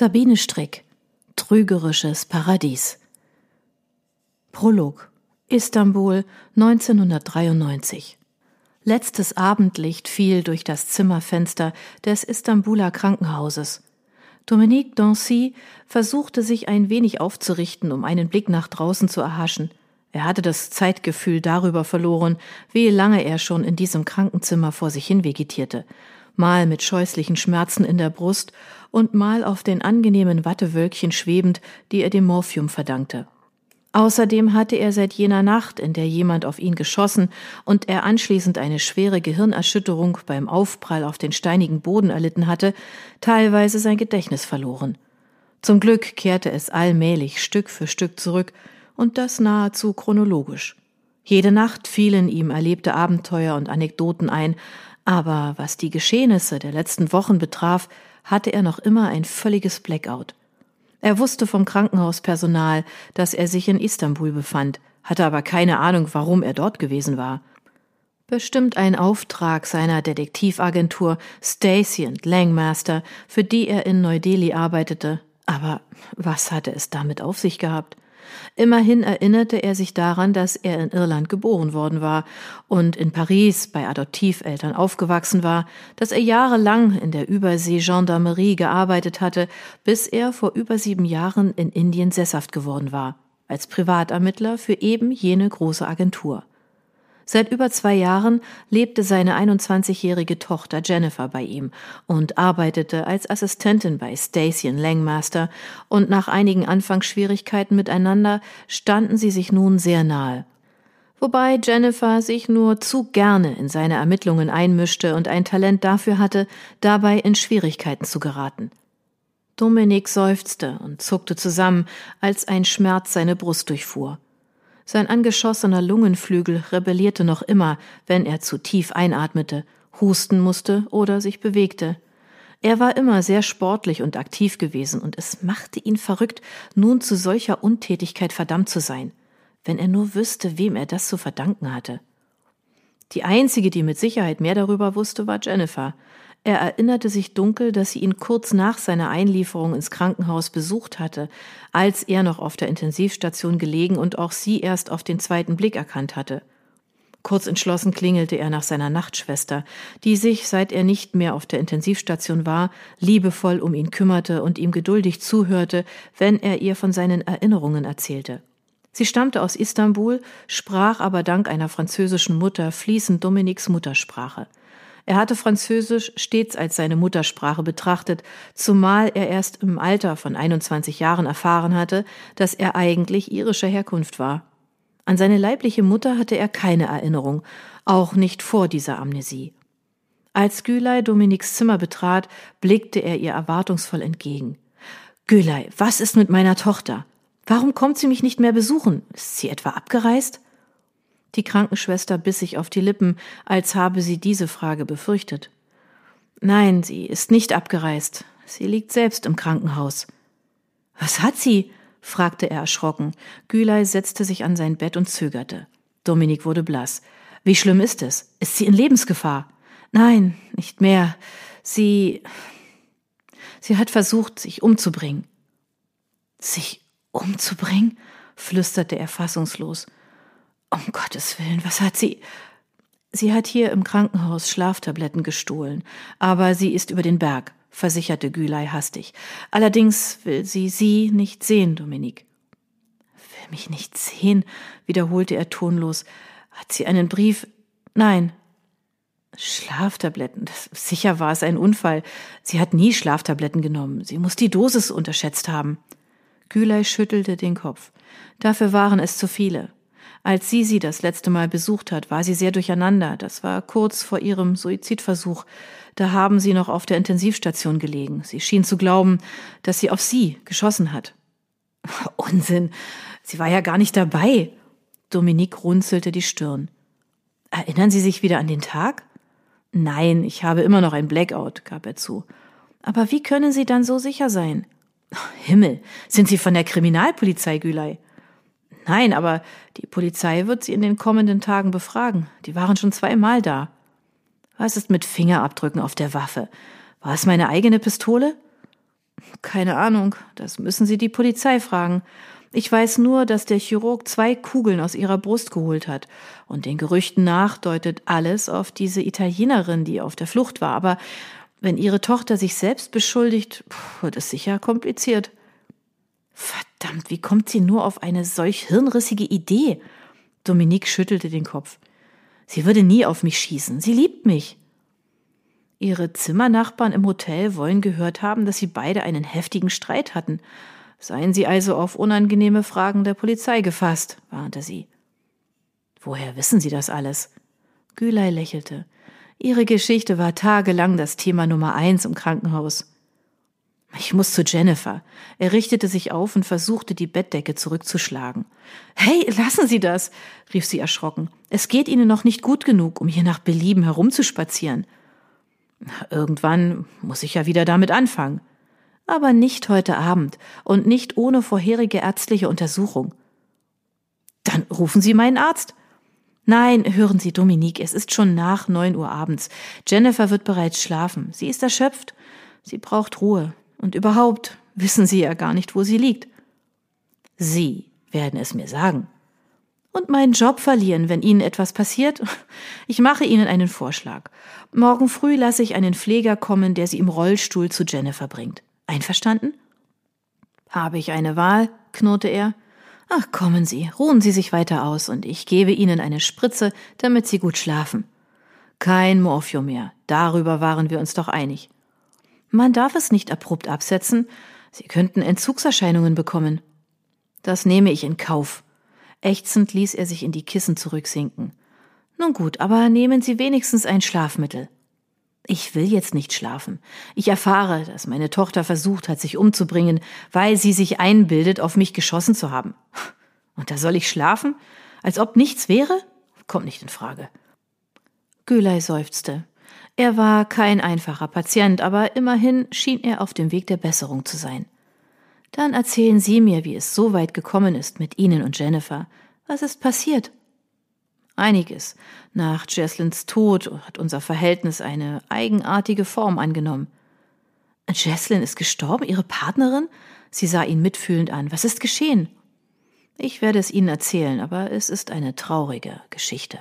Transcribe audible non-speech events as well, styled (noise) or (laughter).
Sabine Strick Trügerisches Paradies Prolog Istanbul 1993 Letztes Abendlicht fiel durch das Zimmerfenster des Istanbuler Krankenhauses. Dominique Dancy versuchte sich ein wenig aufzurichten, um einen Blick nach draußen zu erhaschen. Er hatte das Zeitgefühl darüber verloren, wie lange er schon in diesem Krankenzimmer vor sich hin vegetierte mal mit scheußlichen Schmerzen in der Brust und mal auf den angenehmen Wattewölkchen schwebend, die er dem Morphium verdankte. Außerdem hatte er seit jener Nacht, in der jemand auf ihn geschossen und er anschließend eine schwere Gehirnerschütterung beim Aufprall auf den steinigen Boden erlitten hatte, teilweise sein Gedächtnis verloren. Zum Glück kehrte es allmählich Stück für Stück zurück, und das nahezu chronologisch. Jede Nacht fielen ihm erlebte Abenteuer und Anekdoten ein, aber was die Geschehnisse der letzten Wochen betraf, hatte er noch immer ein völliges Blackout. Er wusste vom Krankenhauspersonal, dass er sich in Istanbul befand, hatte aber keine Ahnung, warum er dort gewesen war. Bestimmt ein Auftrag seiner Detektivagentur Stacy Langmaster, für die er in Neu-Delhi arbeitete. Aber was hatte es damit auf sich gehabt? Immerhin erinnerte er sich daran, dass er in Irland geboren worden war und in Paris bei Adoptiveltern aufgewachsen war, dass er jahrelang in der Übersee-Gendarmerie gearbeitet hatte, bis er vor über sieben Jahren in Indien sesshaft geworden war, als Privatermittler für eben jene große Agentur. Seit über zwei Jahren lebte seine 21-jährige Tochter Jennifer bei ihm und arbeitete als Assistentin bei Stacey Langmaster und nach einigen Anfangsschwierigkeiten miteinander standen sie sich nun sehr nahe. Wobei Jennifer sich nur zu gerne in seine Ermittlungen einmischte und ein Talent dafür hatte, dabei in Schwierigkeiten zu geraten. Dominik seufzte und zuckte zusammen, als ein Schmerz seine Brust durchfuhr. Sein angeschossener Lungenflügel rebellierte noch immer, wenn er zu tief einatmete, husten musste oder sich bewegte. Er war immer sehr sportlich und aktiv gewesen, und es machte ihn verrückt, nun zu solcher Untätigkeit verdammt zu sein, wenn er nur wüsste, wem er das zu verdanken hatte. Die einzige, die mit Sicherheit mehr darüber wusste, war Jennifer, er erinnerte sich dunkel, dass sie ihn kurz nach seiner Einlieferung ins Krankenhaus besucht hatte, als er noch auf der Intensivstation gelegen und auch sie erst auf den zweiten Blick erkannt hatte. Kurz entschlossen klingelte er nach seiner Nachtschwester, die sich, seit er nicht mehr auf der Intensivstation war, liebevoll um ihn kümmerte und ihm geduldig zuhörte, wenn er ihr von seinen Erinnerungen erzählte. Sie stammte aus Istanbul, sprach aber dank einer französischen Mutter fließend Dominiks Muttersprache. Er hatte Französisch stets als seine Muttersprache betrachtet, zumal er erst im Alter von 21 Jahren erfahren hatte, dass er eigentlich irischer Herkunft war. An seine leibliche Mutter hatte er keine Erinnerung, auch nicht vor dieser Amnesie. Als Gülay Dominiks Zimmer betrat, blickte er ihr erwartungsvoll entgegen. Gülay, was ist mit meiner Tochter? Warum kommt sie mich nicht mehr besuchen? Ist sie etwa abgereist? Die Krankenschwester biss sich auf die Lippen, als habe sie diese Frage befürchtet. Nein, sie ist nicht abgereist. Sie liegt selbst im Krankenhaus. Was hat sie? fragte er erschrocken. Gülay setzte sich an sein Bett und zögerte. Dominik wurde blass. Wie schlimm ist es? Ist sie in Lebensgefahr? Nein, nicht mehr. Sie. Sie hat versucht, sich umzubringen. Sich umzubringen? flüsterte er fassungslos. Um Gottes Willen, was hat sie? Sie hat hier im Krankenhaus Schlaftabletten gestohlen, aber sie ist über den Berg, versicherte Gülay hastig. Allerdings will sie Sie nicht sehen, Dominik. Will mich nicht sehen, wiederholte er tonlos. Hat sie einen Brief? Nein. Schlaftabletten. Das, sicher war es ein Unfall. Sie hat nie Schlaftabletten genommen. Sie muss die Dosis unterschätzt haben. Gülay schüttelte den Kopf. Dafür waren es zu viele. Als sie sie das letzte Mal besucht hat, war sie sehr durcheinander. Das war kurz vor ihrem Suizidversuch. Da haben sie noch auf der Intensivstation gelegen. Sie schien zu glauben, dass sie auf sie geschossen hat. (laughs) Unsinn. Sie war ja gar nicht dabei. Dominique runzelte die Stirn. Erinnern Sie sich wieder an den Tag? Nein, ich habe immer noch ein Blackout, gab er zu. Aber wie können Sie dann so sicher sein? Himmel, sind Sie von der Kriminalpolizei, Gülay? Nein, aber die Polizei wird sie in den kommenden Tagen befragen. Die waren schon zweimal da. Was ist mit Fingerabdrücken auf der Waffe? War es meine eigene Pistole? Keine Ahnung, das müssen Sie die Polizei fragen. Ich weiß nur, dass der Chirurg zwei Kugeln aus ihrer Brust geholt hat. Und den Gerüchten nach deutet alles auf diese Italienerin, die auf der Flucht war. Aber wenn ihre Tochter sich selbst beschuldigt, wird es sicher kompliziert. Verdammt, wie kommt sie nur auf eine solch hirnrissige Idee? Dominique schüttelte den Kopf. Sie würde nie auf mich schießen. Sie liebt mich. Ihre Zimmernachbarn im Hotel wollen gehört haben, dass sie beide einen heftigen Streit hatten. Seien Sie also auf unangenehme Fragen der Polizei gefasst, warnte sie. Woher wissen Sie das alles? Gülay lächelte. Ihre Geschichte war tagelang das Thema Nummer eins im Krankenhaus. Ich muss zu Jennifer. Er richtete sich auf und versuchte, die Bettdecke zurückzuschlagen. Hey, lassen Sie das, rief sie erschrocken. Es geht Ihnen noch nicht gut genug, um hier nach Belieben herumzuspazieren. Irgendwann muss ich ja wieder damit anfangen. Aber nicht heute Abend und nicht ohne vorherige ärztliche Untersuchung. Dann rufen Sie meinen Arzt. Nein, hören Sie, Dominique, es ist schon nach neun Uhr abends. Jennifer wird bereits schlafen. Sie ist erschöpft. Sie braucht Ruhe. Und überhaupt wissen Sie ja gar nicht, wo sie liegt. Sie werden es mir sagen und meinen Job verlieren, wenn Ihnen etwas passiert? (laughs) Ich mache Ihnen einen Vorschlag. Morgen früh lasse ich einen Pfleger kommen, der Sie im Rollstuhl zu Jennifer bringt. Einverstanden? Habe ich eine Wahl? knurrte er. Ach, kommen Sie, ruhen Sie sich weiter aus, und ich gebe Ihnen eine Spritze, damit Sie gut schlafen. Kein Morphium mehr, darüber waren wir uns doch einig. Man darf es nicht abrupt absetzen, Sie könnten Entzugserscheinungen bekommen. Das nehme ich in Kauf. Ächzend ließ er sich in die Kissen zurücksinken. Nun gut, aber nehmen Sie wenigstens ein Schlafmittel. Ich will jetzt nicht schlafen. Ich erfahre, dass meine Tochter versucht hat, sich umzubringen, weil sie sich einbildet, auf mich geschossen zu haben. Und da soll ich schlafen? Als ob nichts wäre? Kommt nicht in Frage. Gülay seufzte. Er war kein einfacher Patient, aber immerhin schien er auf dem Weg der Besserung zu sein. Dann erzählen Sie mir, wie es so weit gekommen ist mit Ihnen und Jennifer. Was ist passiert? Einiges. Nach Jesslins Tod hat unser Verhältnis eine eigenartige Form angenommen. Jesslyn ist gestorben, Ihre Partnerin? Sie sah ihn mitfühlend an. Was ist geschehen? Ich werde es Ihnen erzählen, aber es ist eine traurige Geschichte.